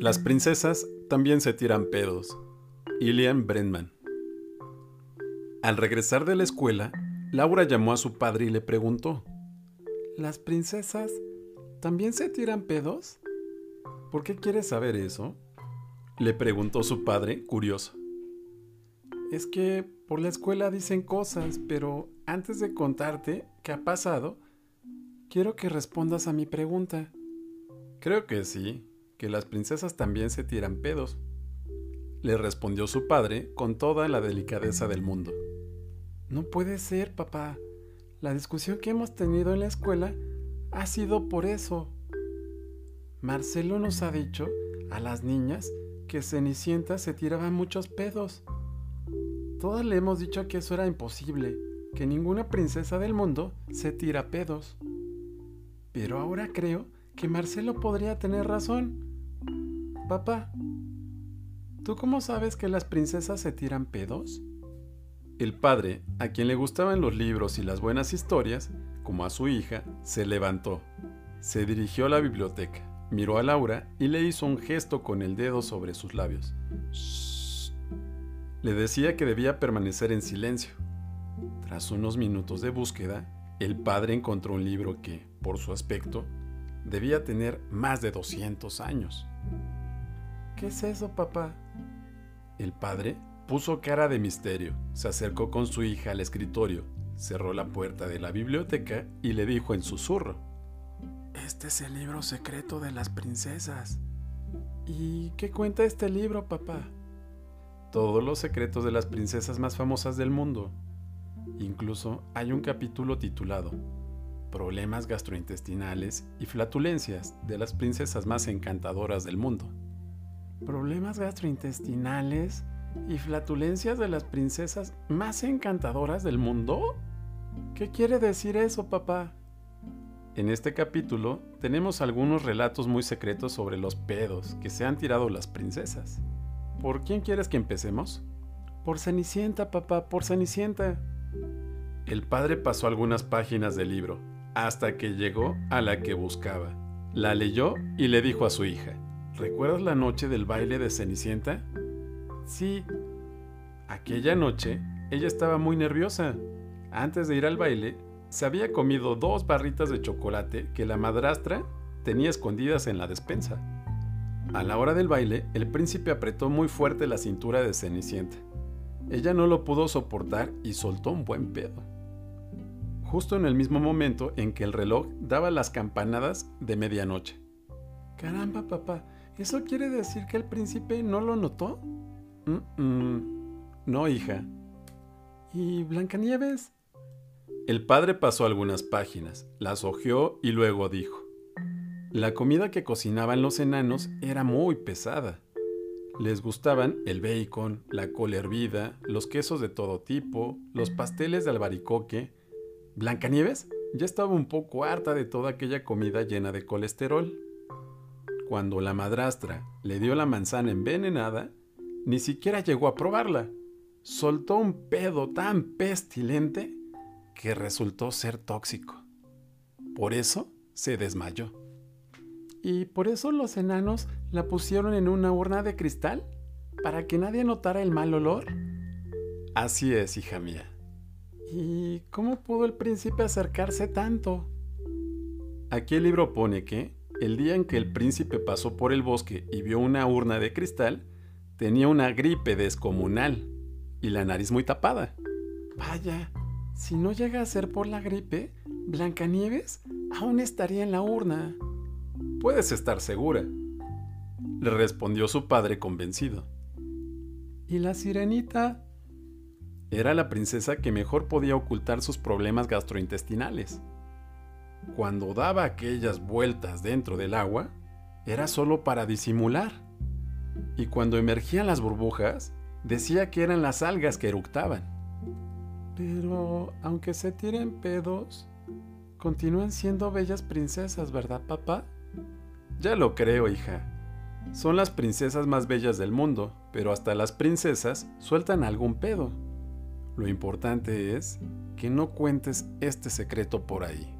Las princesas también se tiran pedos. Ilian Brenman. Al regresar de la escuela, Laura llamó a su padre y le preguntó, ¿Las princesas también se tiran pedos? ¿Por qué quieres saber eso? Le preguntó su padre, curioso. Es que por la escuela dicen cosas, pero antes de contarte qué ha pasado, quiero que respondas a mi pregunta. Creo que sí, que las princesas también se tiran pedos. Le respondió su padre con toda la delicadeza del mundo. No puede ser, papá. La discusión que hemos tenido en la escuela ha sido por eso. Marcelo nos ha dicho a las niñas que Cenicienta se tiraba muchos pedos. Todas le hemos dicho que eso era imposible, que ninguna princesa del mundo se tira pedos. Pero ahora creo que Marcelo podría tener razón. Papá, ¿tú cómo sabes que las princesas se tiran pedos? El padre, a quien le gustaban los libros y las buenas historias, como a su hija, se levantó, se dirigió a la biblioteca, miró a Laura y le hizo un gesto con el dedo sobre sus labios. Le decía que debía permanecer en silencio. Tras unos minutos de búsqueda, el padre encontró un libro que, por su aspecto, debía tener más de 200 años. ¿Qué es eso, papá? El padre puso cara de misterio, se acercó con su hija al escritorio, cerró la puerta de la biblioteca y le dijo en susurro, Este es el libro secreto de las princesas. ¿Y qué cuenta este libro, papá? todos los secretos de las princesas más famosas del mundo. Incluso hay un capítulo titulado Problemas gastrointestinales y flatulencias de las princesas más encantadoras del mundo. ¿Problemas gastrointestinales y flatulencias de las princesas más encantadoras del mundo? ¿Qué quiere decir eso, papá? En este capítulo tenemos algunos relatos muy secretos sobre los pedos que se han tirado las princesas. ¿Por quién quieres que empecemos? Por Cenicienta, papá, por Cenicienta. El padre pasó algunas páginas del libro, hasta que llegó a la que buscaba. La leyó y le dijo a su hija, ¿recuerdas la noche del baile de Cenicienta? Sí. Aquella noche, ella estaba muy nerviosa. Antes de ir al baile, se había comido dos barritas de chocolate que la madrastra tenía escondidas en la despensa. A la hora del baile, el príncipe apretó muy fuerte la cintura de Cenicienta. Ella no lo pudo soportar y soltó un buen pedo. Justo en el mismo momento en que el reloj daba las campanadas de medianoche. Caramba, papá, ¿eso quiere decir que el príncipe no lo notó? no, hija. ¿Y Blancanieves? El padre pasó algunas páginas, las hojeó y luego dijo. La comida que cocinaban los enanos era muy pesada. Les gustaban el bacon, la col hervida, los quesos de todo tipo, los pasteles de albaricoque. Blancanieves ya estaba un poco harta de toda aquella comida llena de colesterol. Cuando la madrastra le dio la manzana envenenada, ni siquiera llegó a probarla. Soltó un pedo tan pestilente que resultó ser tóxico. Por eso se desmayó. ¿Y por eso los enanos la pusieron en una urna de cristal? ¿Para que nadie notara el mal olor? Así es, hija mía. ¿Y cómo pudo el príncipe acercarse tanto? Aquí el libro pone que, el día en que el príncipe pasó por el bosque y vio una urna de cristal, tenía una gripe descomunal y la nariz muy tapada. Vaya, si no llega a ser por la gripe, Blancanieves aún estaría en la urna. Puedes estar segura, le respondió su padre convencido. ¿Y la sirenita? Era la princesa que mejor podía ocultar sus problemas gastrointestinales. Cuando daba aquellas vueltas dentro del agua, era solo para disimular. Y cuando emergían las burbujas, decía que eran las algas que eructaban. Pero, aunque se tiren pedos, continúan siendo bellas princesas, ¿verdad, papá? Ya lo creo, hija. Son las princesas más bellas del mundo, pero hasta las princesas sueltan algún pedo. Lo importante es que no cuentes este secreto por ahí.